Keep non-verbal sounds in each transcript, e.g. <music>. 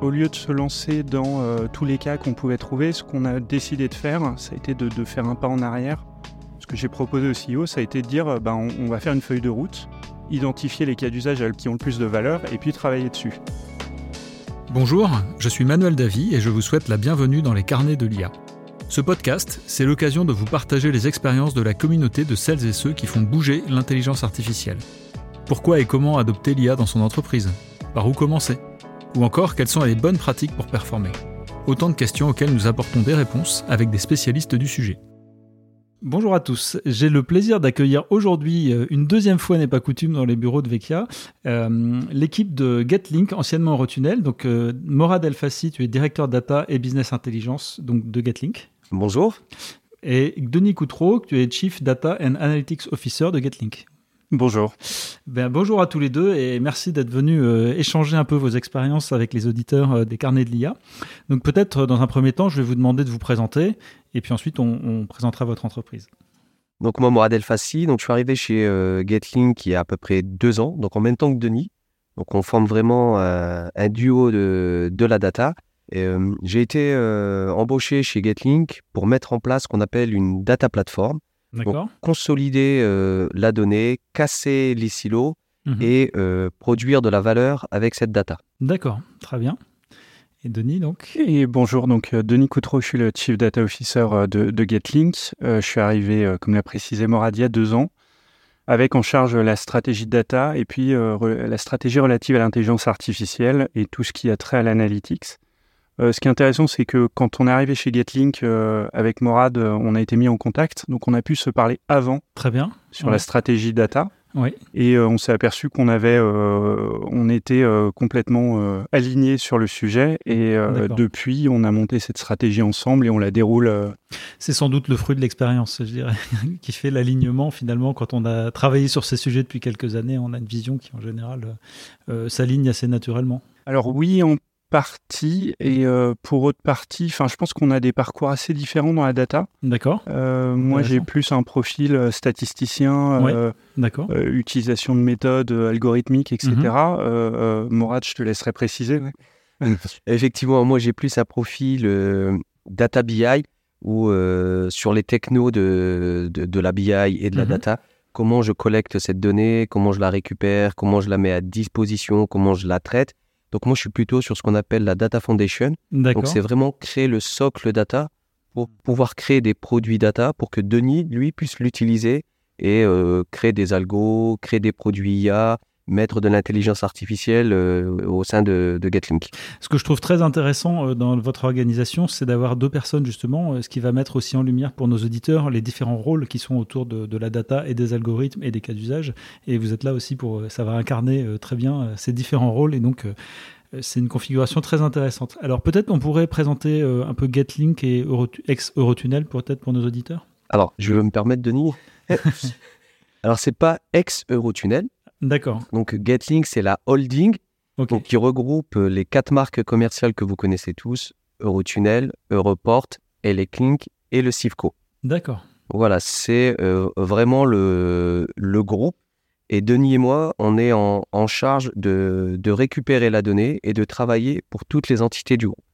Au lieu de se lancer dans euh, tous les cas qu'on pouvait trouver, ce qu'on a décidé de faire, ça a été de, faire un pas en arrière. Ce que j'ai proposé au CEO, ça a été de dire ben, on, on va faire une feuille de route, identifier les cas d'usage qui ont le plus de valeur et puis travailler dessus. Bonjour, je suis Manuel Davy et je vous souhaite la bienvenue dans les carnets de l'IA. Ce podcast, c'est l'occasion de vous partager les expériences de la communauté de celles et ceux qui font bouger l'intelligence artificielle. Pourquoi et comment adopter l'IA dans son entreprise? Par où commencer? Ou encore, quelles sont les bonnes pratiques pour performer Autant de questions auxquelles nous apportons des réponses avec des spécialistes du sujet. Bonjour à tous, j'ai le plaisir d'accueillir aujourd'hui, euh, une deuxième fois n'est pas coutume dans les bureaux de Vecchia, euh, l'équipe de GetLink, anciennement Eurotunnel. Donc euh, Morad Elfassi, tu es directeur data et business intelligence donc, de GetLink. Bonjour. Et Denis Coutreau, tu es Chief Data and Analytics Officer de GetLink. Bonjour. Ben, bonjour à tous les deux et merci d'être venus euh, échanger un peu vos expériences avec les auditeurs euh, des carnets de l'IA. Donc peut-être euh, dans un premier temps, je vais vous demander de vous présenter et puis ensuite on, on présentera votre entreprise. Donc moi, Morad El Fassi, donc je suis arrivé chez euh, GetLink il y a à peu près deux ans, donc en même temps que Denis. Donc on forme vraiment euh, un duo de, de la data. Euh, J'ai été euh, embauché chez GetLink pour mettre en place ce qu'on appelle une data platform. D'accord consolider euh, la donnée, casser les silos Mhm. et euh, produire de la valeur avec cette data. D'accord, très bien. Et Denis donc? Et bonjour, donc euh, Denis Coutreau, je suis le Chief Data Officer de, de GetLink. Euh, je suis arrivé, euh, comme l'a précisé Morad, il y a deux ans, avec en charge la stratégie de data et puis euh, la stratégie relative à l'intelligence artificielle et tout ce qui a trait à l'analytics. Euh, ce qui est intéressant, c'est que quand on est arrivé chez GetLink euh, avec Morad, euh, on a été mis en contact, donc on a pu se parler avant Très bien. sur Ouais. la stratégie data. Oui, Et on s'est aperçu qu'on avait, on était complètement alignés sur le sujet. Et depuis, on a monté cette stratégie ensemble et on la déroule. c'est sans doute le fruit de l'expérience, je dirais, <laughs> qui fait l'alignement finalement. Quand on a travaillé sur ces sujets depuis quelques années, on a une vision qui en général s'aligne assez naturellement. Alors oui, en partie. Et euh, pour autre partie, enfin, je pense qu'on a des parcours assez différents dans la data. D'accord Euh, moi, j'ai plus un profil euh, statisticien, Ouais. euh, D'accord. euh, utilisation de méthodes algorithmiques, etc. Euh, Morad, je te laisserai préciser. Effectivement, moi j'ai plus un profil euh, data BI ou euh, sur les technos de, de, de la BI et de la Mhm. data, comment je collecte cette donnée, comment je la récupère, comment je la mets à disposition, comment je la traite. Donc moi je suis plutôt sur ce qu'on appelle la data foundation. Donc c'est vraiment créer le socle data pour pouvoir créer des produits data pour que Denis, lui, puisse l'utiliser et euh, créer des algos, créer des produits IA, mettre de l'intelligence artificielle euh, au sein de, de GetLink. Ce que je trouve très intéressant euh, dans votre organisation, c'est d'avoir deux personnes justement, euh, ce qui va mettre aussi en lumière pour nos auditeurs les différents rôles qui sont autour de, de la data et des algorithmes et des cas d'usage. Et vous êtes là aussi pour, ça va incarner très bien ces différents rôles et donc c'est une configuration très intéressante. Alors peut-être on pourrait présenter un peu GetLink et Eurotu- ex-Eurotunnel peut-être pour nos auditeurs? Alors, je vais me permettre, Denis? <laughs> Alors, c'est pas ex-Eurotunnel. D'accord. Donc, GetLink, c'est la holding donc, qui regroupe euh, les quatre marques commerciales que vous connaissez tous Eurotunnel, Europort, Eleclink et le Civco. D'accord. Voilà, c'est euh, vraiment le, le groupe. Et Denis et moi, on est en, en charge de, de récupérer la donnée et de travailler pour toutes les entités du groupe.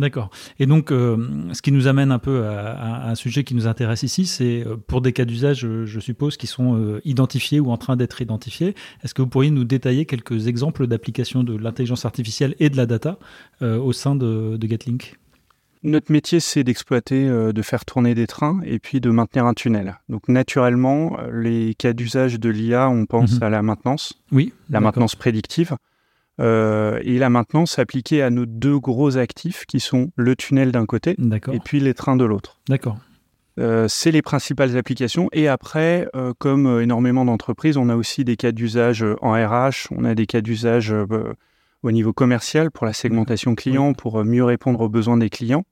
D'accord. Et donc, euh, ce qui nous amène un peu à, à un sujet qui nous intéresse ici, c'est euh, pour des cas d'usage, je, je suppose, qui sont euh, identifiés ou en train d'être identifiés. Est-ce que vous pourriez nous détailler quelques exemples d'application de l'intelligence artificielle et de la data euh, au sein de, de GetLink? Notre métier, c'est d'exploiter, euh, de faire tourner des trains et puis de maintenir un tunnel. Donc, naturellement, euh, les cas d'usage de l'IA, on pense Mhm. à la maintenance, Oui. la maintenance prédictive, euh, et la maintenance appliquée à nos deux gros actifs qui sont le tunnel d'un côté et puis les trains de l'autre. D'accord. Euh, c'est les principales applications. Et après, euh, comme euh, énormément d'entreprises, on a aussi des cas d'usage euh, en RH, on a des cas d'usage euh, au niveau commercial pour la segmentation client, pour euh, mieux répondre aux besoins des clients.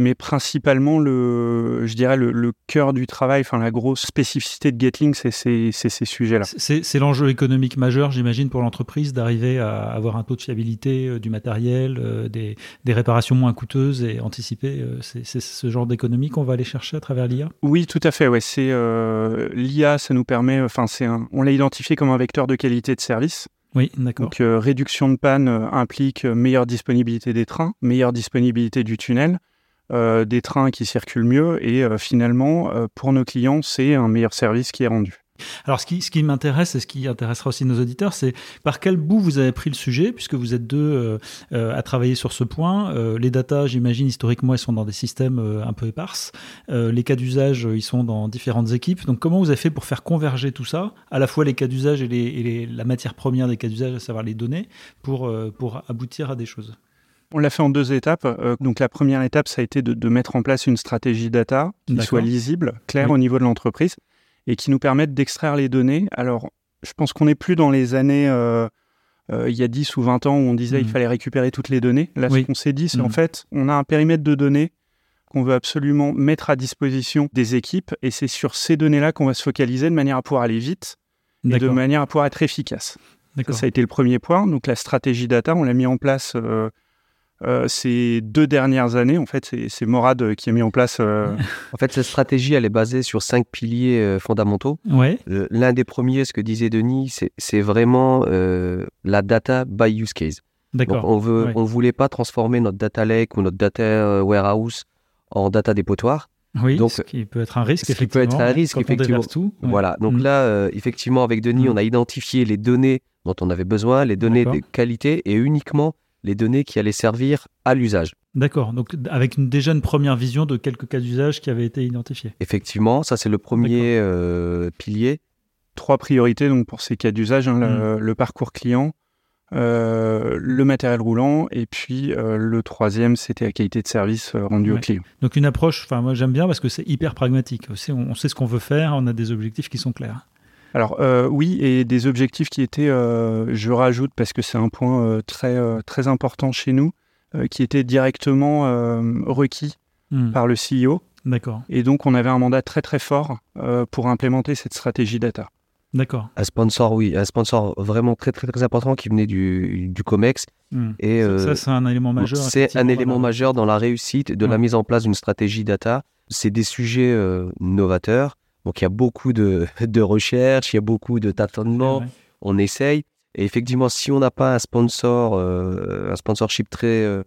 Mais principalement, le, je dirais, le, le cœur du travail, enfin la grosse spécificité de GetLink, c'est ces, sujets-là. C'est c'est l'enjeu économique majeur, j'imagine, pour l'entreprise d'arriver à avoir un taux de fiabilité euh, du matériel, euh, des, des réparations moins coûteuses et anticiper. euh, c'est ce genre d'économie qu'on va aller chercher à travers l'IA Oui, tout à fait. Ouais, c'est euh, l'IA, ça nous permet. Enfin, c'est on l'a identifié comme un vecteur de qualité de service. Oui, d'accord. Donc réduction de panne implique meilleure disponibilité des trains, meilleure disponibilité du tunnel, des trains qui circulent mieux et finalement pour nos clients c'est un meilleur service qui est rendu. Alors, ce qui, ce qui m'intéresse et ce qui intéressera aussi nos auditeurs, c'est par quel bout vous avez pris le sujet, puisque vous êtes deux euh, euh, à travailler sur ce point. Euh, les datas, j'imagine, historiquement, elles sont dans des systèmes un peu éparses. les cas d'usage, ils sont dans différentes équipes. Donc, comment vous avez fait pour faire converger tout ça, à la fois les cas d'usage et, la matière première des cas d'usage, à savoir les données, pour, pour aboutir à des choses? On l'a fait en deux étapes. donc la première étape, ça a été de, mettre en place une stratégie data qui soit lisible, claire au niveau de l'entreprise et qui nous permettent d'extraire les données. Alors, je pense qu'on n'est plus dans les années, euh, euh, il y a 10 ou 20 ans, où on disait qu'il mmh. fallait récupérer toutes les données. Là, ce qu'on s'est dit, c'est en mmh. fait, on a un périmètre de données qu'on veut absolument mettre à disposition des équipes, et c'est sur ces données-là qu'on va se focaliser de manière à pouvoir aller vite et de manière à pouvoir être efficace. Ça, ça, a été le premier point. Donc la stratégie data, on l'a mis en place euh, euh, ces deux dernières années. En fait, c'est Morad euh, qui a mis en place. Euh, <laughs> en fait, cette stratégie, elle est basée sur cinq piliers fondamentaux. Ouais. L'un des premiers, ce que disait Denis, c'est vraiment la data by use case. D'accord. On veut, on voulait pas transformer notre data lake ou notre data warehouse en data dépotoir. Oui, donc, ce qui peut être un risque, ce qui peut être un risque, effectivement. Tout, Voilà. Donc mm. là, effectivement, avec Denis, mm. on a identifié les données dont on avait besoin, les données de qualité et uniquement les données qui allaient servir à l'usage. D'accord, donc avec une, déjà une première vision de quelques cas d'usage qui avaient été identifiés. Effectivement, ça c'est le premier euh, pilier. Trois priorités donc pour ces cas d'usage, hein, le, hmm. parcours client, euh, le matériel roulant et puis euh, le troisième c'était la qualité de service rendu au client. Donc une approche, enfin moi j'aime bien parce que c'est hyper pragmatique. On on sait ce qu'on veut faire, on a des objectifs qui sont clairs. Alors euh, oui, et des objectifs qui étaient, euh, je rajoute parce que c'est un point euh, très, très important chez nous, qui étaient directement requis hmm. par le CEO. D'accord. Et donc on avait un mandat très très fort pour implémenter cette stratégie data. D'accord. Un sponsor, oui, un sponsor vraiment très très très important qui venait du, du COMEX. Hmm. Et ça, c'est un élément majeur. C'est un élément majeur dans la réussite de la mise en place d'une stratégie data. C'est des sujets novateurs donc il y a beaucoup de, <laughs> de recherches, il y a beaucoup de tâtonnements, on essaye. Et effectivement, si on n'a pas un sponsor, euh, un sponsorship très euh,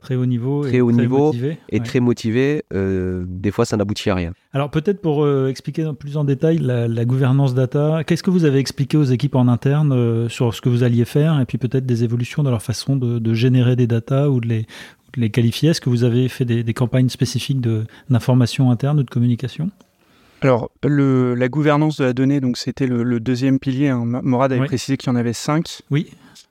très haut niveau, très et, haut très niveau motivé, et très motivé, euh, des fois ça n'aboutit à rien. Alors peut-être pour expliquer plus en détail la, gouvernance data, qu'est-ce que vous avez expliqué aux équipes en interne sur ce que vous alliez faire et puis peut-être des évolutions dans leur façon de, générer des data ou de les, les qualifier? Est-ce que vous avez fait des, des campagnes spécifiques d'information interne ou de communication? Alors, le, la gouvernance de la donnée, donc c'était le, deuxième pilier. Hein. Morad avait précisé qu'il y en avait cinq. Oui.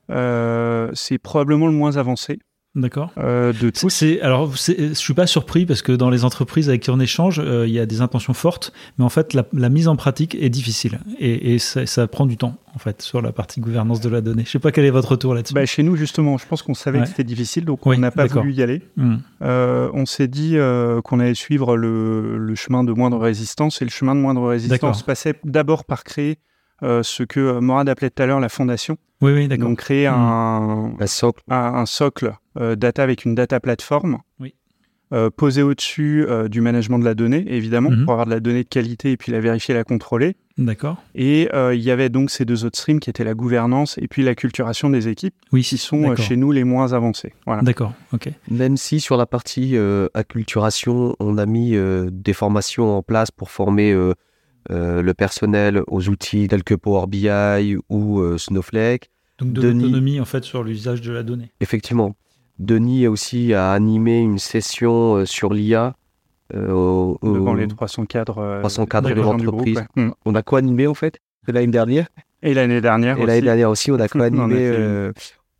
Euh, c'est probablement le moins avancé. D'accord. Euh, de tous. alors, je suis pas surpris parce que dans les entreprises avec qui on échange, euh, il y a des intentions fortes, mais en fait, la, mise en pratique est difficile et, ça, prend du temps en fait sur la partie gouvernance de la donnée. Je sais pas quel est votre retour là-dessus. Bah, chez nous, justement, je pense qu'on savait que c'était difficile, donc on n'a pas voulu y aller. Hmm. Euh, on s'est dit qu'on allait suivre le, le, chemin de moindre résistance et le chemin de moindre résistance passait d'abord par créer euh, ce que euh, Morad appelait tout à l'heure la fondation. Oui, oui, d'accord. Donc créer un, un, socle, un, socle euh, data avec une data plateforme. Oui. posé au-dessus du management de la donnée, évidemment, mhm. pour avoir de la donnée de qualité et puis la vérifier, la contrôler. D'accord. Et il y avait donc ces deux autres streams qui étaient la gouvernance et puis l'acculturation des équipes, oui, qui sont chez nous les moins avancés. Voilà. D'accord, ok. Même si sur la partie acculturation, on a mis des formations en place pour former euh, le personnel aux outils tels que Power BI ou euh, Snowflake. Donc de l'autonomie en fait sur l'usage de la donnée. Effectivement. Denis aussi a animé une session euh, sur l'IA. Devant les 300 cadres, 300 cadres de l'entreprise. On a quoi animé en fait l'année dernière Et l'année dernière Et l'année dernière aussi, on a <laughs> quoi animé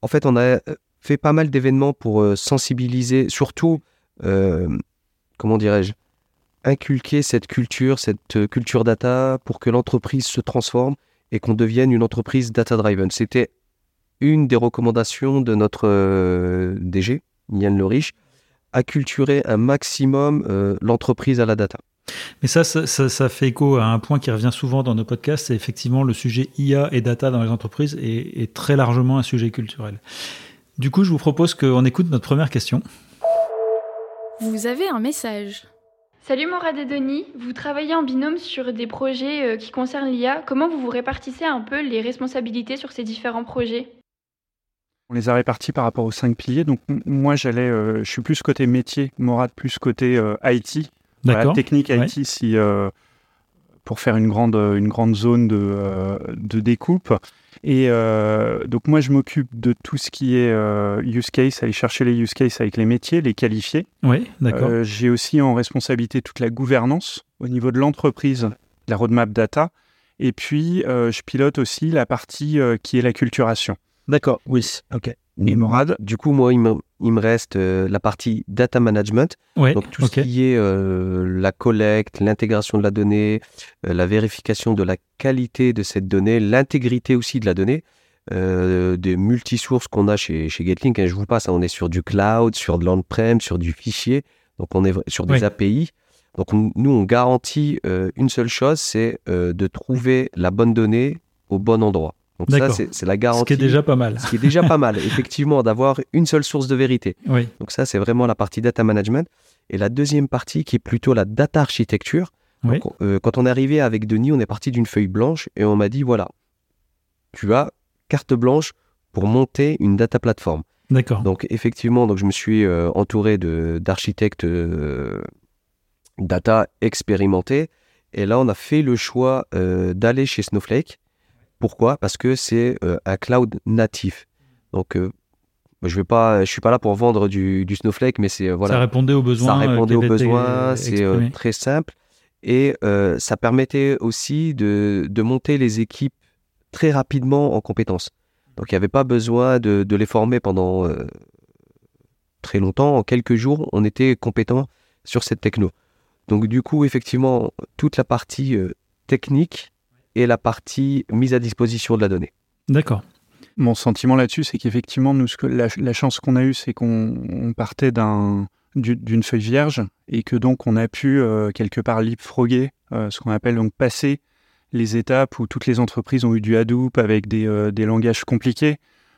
En fait, on a fait pas mal d'événements pour sensibiliser, surtout, comment dirais-je, inculquer cette culture, cette euh, culture data pour que l'entreprise se transforme et qu'on devienne une entreprise data-driven. C'était une des recommandations de notre euh, DG, Yann Le Riche, acculturer un maximum euh, l'entreprise à la data. Mais ça, ça, fait écho à un point qui revient souvent dans nos podcasts, c'est effectivement le sujet IA et data dans les entreprises est, est très largement un sujet culturel. Du coup, je vous propose qu'on écoute notre première question. Vous avez un message. Salut Morad et Denis, vous travaillez en binôme sur des projets qui concernent l'IA. Comment vous vous répartissez un peu les responsabilités sur ces différents projets? On les a répartis par rapport aux cinq piliers. Donc moi, j'allais, je suis plus côté métier, Morad plus côté IT. D'accord. technique IT, si pour faire une grande, une grande zone de, euh, de découpe. Et euh, donc moi, je m'occupe de tout ce qui est euh, use case, aller chercher les use cases avec les métiers, les qualifier. Oui, d'accord. J'ai aussi en responsabilité toute la gouvernance au niveau de l'entreprise, la roadmap data. Et puis, je pilote aussi la partie qui est la culturation. D'accord, oui, ok. Et Morad, du coup, moi, il me, il me reste euh, la partie data management. donc, tout ce qui est euh, la collecte, l'intégration de la donnée, euh, la vérification de la qualité de cette donnée, l'intégrité aussi de la donnée, des multisources qu'on a chez, chez Getlink. Hein, je vous passe, hein, on est sur du cloud, sur de l'on-prem, sur du fichier. Donc, on est sur des API. Donc, nous, on garantit une seule chose, c'est de trouver la bonne donnée au bon endroit. Donc ça, c'est la garantie. Ce qui est déjà pas mal. Ce qui est déjà pas mal, effectivement, d'avoir une seule source de vérité. Oui. Donc ça, c'est vraiment la partie data management. Et la deuxième partie, qui est plutôt la data architecture. Euh, quand on est arrivé avec Denis, on est parti d'une feuille blanche et on m'a dit, voilà, tu as carte blanche pour monter une data platform. D'accord. Donc effectivement, donc je me suis euh, entouré d'architectes euh, data expérimentés. Et là, on a fait le choix d'aller chez Snowflake pourquoi? Parce que c'est euh, un cloud natif. Donc, euh, je vais pas, je suis pas là pour vendre du, Snowflake, mais c'est voilà. Ça répondait aux besoins. Ça répondait aux besoins. C'est euh, très simple et ça permettait aussi de, de, monter les équipes très rapidement en compétences. Donc, il n'y avait pas besoin de, de les former pendant très longtemps. En quelques jours, on était compétent sur cette techno. Donc, du coup, effectivement, toute la partie technique et la partie mise à disposition de la donnée. D'accord. Mon sentiment là-dessus, c'est qu'effectivement, nous, la, la chance qu'on a eue, c'est qu'on partait d'un, d'une feuille vierge et que donc on a pu euh, quelque part leapfrogger, euh, ce qu'on appelle donc passer les étapes où toutes les entreprises ont eu du Hadoop avec des, euh, des langages compliqués,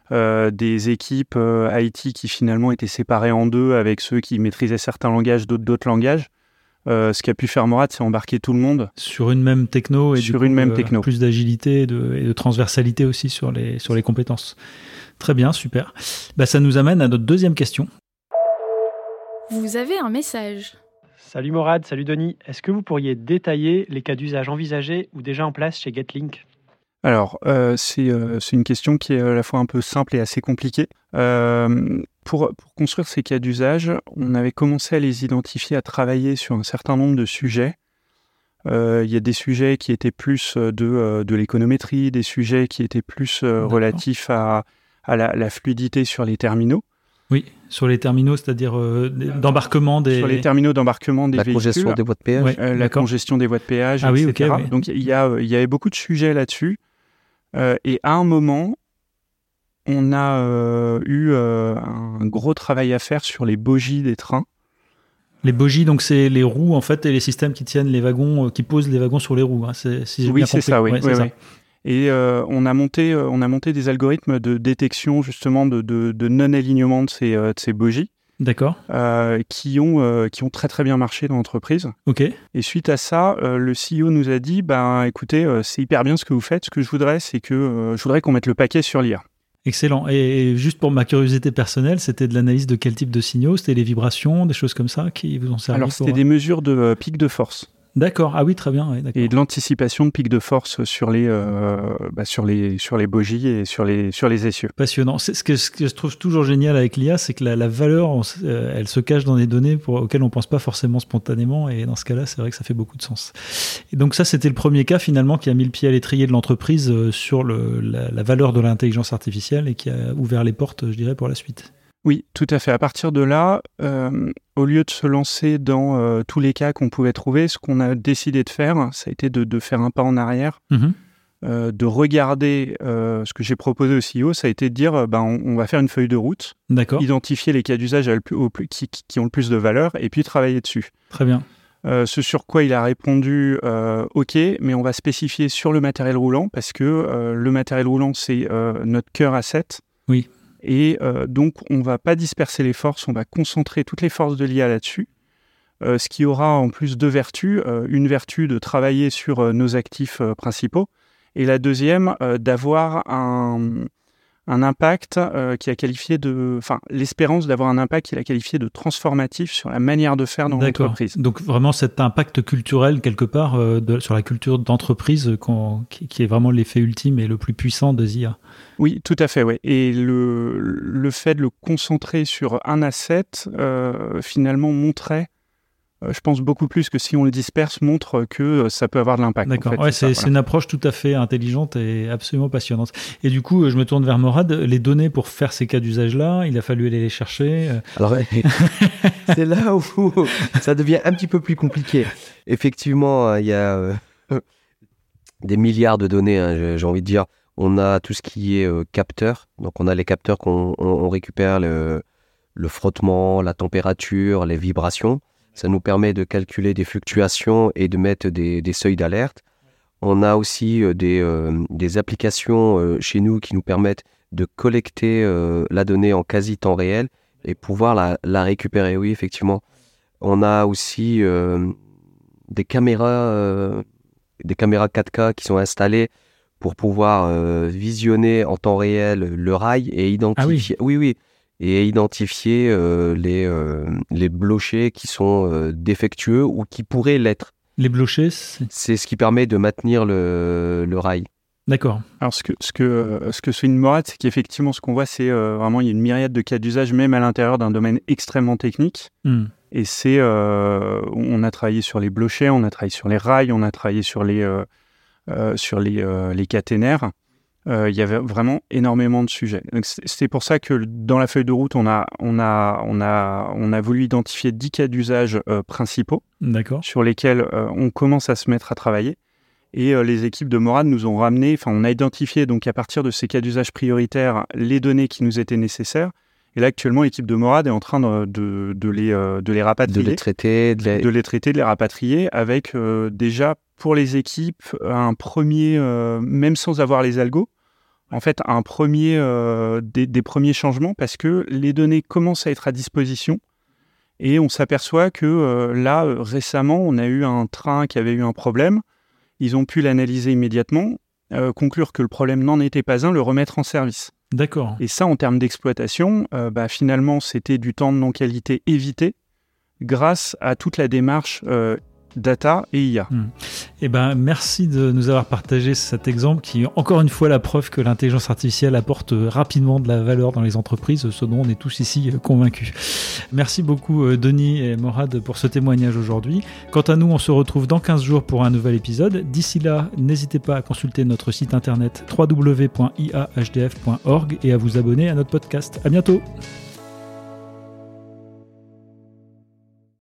des équipes IT qui finalement étaient séparées en deux avec ceux qui maîtrisaient certains langages, d'autres d'autres langages. Euh, ce qu'a pu faire Morad, c'est embarquer tout le monde sur une même techno et sur une même euh, techno. plus d'agilité et de, transversalité aussi sur les sur les compétences. Très bien, super. Bah, ça nous amène à notre deuxième question. Vous avez un message. Salut Morad, salut Denis. Est-ce que vous pourriez détailler les cas d'usage envisagés ou déjà en place chez Getlink? Alors, euh, c'est une question qui est à la fois un peu simple et assez compliquée. Euh, pour, construire ces cas d'usage, on avait commencé à les identifier, à travailler sur un certain nombre de sujets. Euh, il y a des sujets qui étaient plus euh, de, euh, de l'économétrie, des sujets qui étaient plus relatifs à, à la, fluidité sur les terminaux. Oui, sur les terminaux, c'est-à-dire d'embarquement des... Sur les terminaux d'embarquement des la véhicules. Congestion des voies de péage. la congestion des voies de péage, ah, etc. Oui, Donc il y, a, il y avait beaucoup de sujets là-dessus. et à un moment, on a euh, eu euh, un gros travail à faire sur les bogies des trains. Les bogies, donc c'est les roues en fait et les systèmes qui tiennent les wagons, euh, qui posent les wagons sur les roues. Hein. oui, c'est ça, oui. Et on, a monté, on a monté des algorithmes de détection justement de, non-alignement de ces, de ces bogies. D'accord. qui, ont, qui ont très très bien marché dans l'entreprise. Ok. Et suite à ça, le CEO nous a dit, ben écoutez, c'est hyper bien ce que vous faites. Ce que je voudrais, c'est que je voudrais qu'on mette le paquet sur l'IA. Excellent. Et juste pour ma curiosité personnelle, c'était de l'analyse de quel type de signaux? C'était les vibrations, des choses comme ça qui vous ont servi Alors, c'était des mesures de euh, pic de force. D'accord. Ah oui, très bien. et de l'anticipation de pic de force sur les, euh, bah, sur les, sur les bogies et sur les, sur les essieux. Passionnant. Ce que, ce que je trouve toujours génial avec l'IA, c'est que la, valeur, euh, elle se cache dans des données pour, auxquelles on pense pas forcément spontanément. Et dans ce cas-là, c'est vrai que ça fait beaucoup de sens. Et donc ça, c'était le premier cas finalement qui a mis le pied à l'étrier de l'entreprise euh, sur le, la, la valeur de l'intelligence artificielle et qui a ouvert les portes, je dirais, pour la suite. Oui, tout à fait. À partir de là, euh, au lieu de se lancer dans euh, tous les cas qu'on pouvait trouver, ce qu'on a décidé de faire, ça a été de, faire un pas en arrière, mhm. euh, de regarder ce que j'ai proposé au CEO, ça a été de dire, ben, on, va faire une feuille de route, identifier les cas d'usage qui, qui, ont le plus de valeur, et puis travailler dessus. Très bien. ce sur quoi il a répondu OK, mais on va spécifier sur le matériel roulant parce que le matériel roulant, c'est notre cœur asset. Oui. Et euh, donc, on va pas disperser les forces, on va concentrer toutes les forces de l'IA là-dessus. ce qui aura en plus deux vertus. une vertu de travailler sur nos actifs principaux et la deuxième d'avoir un, un impact euh, qui a qualifié de, enfin, l'espérance d'avoir un impact qu'il a qualifié de transformatif sur la manière de faire dans l'entreprise. Donc vraiment cet impact culturel quelque part euh, sur la culture d'entreprise qui, est vraiment l'effet ultime et le plus puissant de ZIA. Oui, tout à fait, oui. Et le, le fait de le concentrer sur un asset, euh, finalement, montrait euh, je pense beaucoup plus que si on le disperse, montre que euh, ça peut avoir de l'impact. D'accord, ouais, c'est une approche tout à fait intelligente et absolument passionnante. Et du coup, je me tourne vers Morad. Les données pour faire ces cas d'usage-là, il a fallu aller les chercher. Euh. Alors, <laughs> <laughs> c'est là où <laughs> ça devient un petit peu plus compliqué. Effectivement, il y a des milliards de données, hein, j'ai envie de dire. On a tout ce qui est capteur. Donc, on a les capteurs qu'on récupère, le, le frottement, la température, les vibrations. Ça nous permet de calculer des fluctuations et de mettre des, seuils d'alerte. On a aussi euh, des, euh, des, applications euh, chez nous qui nous permettent de collecter la donnée en quasi temps réel et pouvoir la, la récupérer. Oui, effectivement. On a aussi des caméras, des caméras 4K qui sont installées pour pouvoir visionner en temps réel le rail et identifier. Ah oui. oui, oui et identifier euh, les, euh, les blochers qui sont euh, défectueux ou qui pourraient l'être. Les blochers C'est ce qui permet de maintenir le, le rail. D'accord. Alors, ce que, ce que, ce que souligne Morat, c'est qu'effectivement, ce qu'on voit, c'est vraiment, il y a une myriade de cas d'usage, même à l'intérieur d'un domaine extrêmement technique. Hmm. Et c'est, on a travaillé sur les blochers, on a travaillé sur les rails, on a travaillé sur les, sur les, les caténaires. Euh, il y avait vraiment énormément de sujets. C'est pour ça que dans la feuille de route, on a, on a, on a, on a voulu identifier 10 cas d'usage euh, principaux sur lesquels euh, on commence à se mettre à travailler. Et les équipes de Morad nous ont ramené, enfin, on a identifié donc à partir de ces cas d'usage prioritaires les données qui nous étaient nécessaires. Et là, actuellement, l'équipe de Morad est en train de, de, de les, de les rapatrier. De les traiter. De les, de les traiter, de les rapatrier avec déjà pour les équipes un premier, même sans avoir les algos, en fait un premier, euh, des, premiers changements parce que les données commencent à être à disposition et on s'aperçoit que euh, là, euh, récemment, on a eu un train qui avait eu un problème. Ils ont pu l'analyser immédiatement, conclure que le problème n'en était pas un, le remettre en service. D'accord. Et ça, en termes d'exploitation, bah, finalement, c'était du temps de non-qualité évité grâce à toute la démarche data et IA. Hmm. Eh ben, merci de nous avoir partagé cet exemple qui est encore une fois la preuve que l'intelligence artificielle apporte rapidement de la valeur dans les entreprises, ce dont on est tous ici convaincus. Merci beaucoup euh, Denis et Morad pour ce témoignage aujourd'hui. Quant à nous, on se retrouve dans 15 jours pour un nouvel épisode. D'ici là, n'hésitez pas à consulter notre site internet www.iahdf.org et à vous abonner à notre podcast. À bientôt.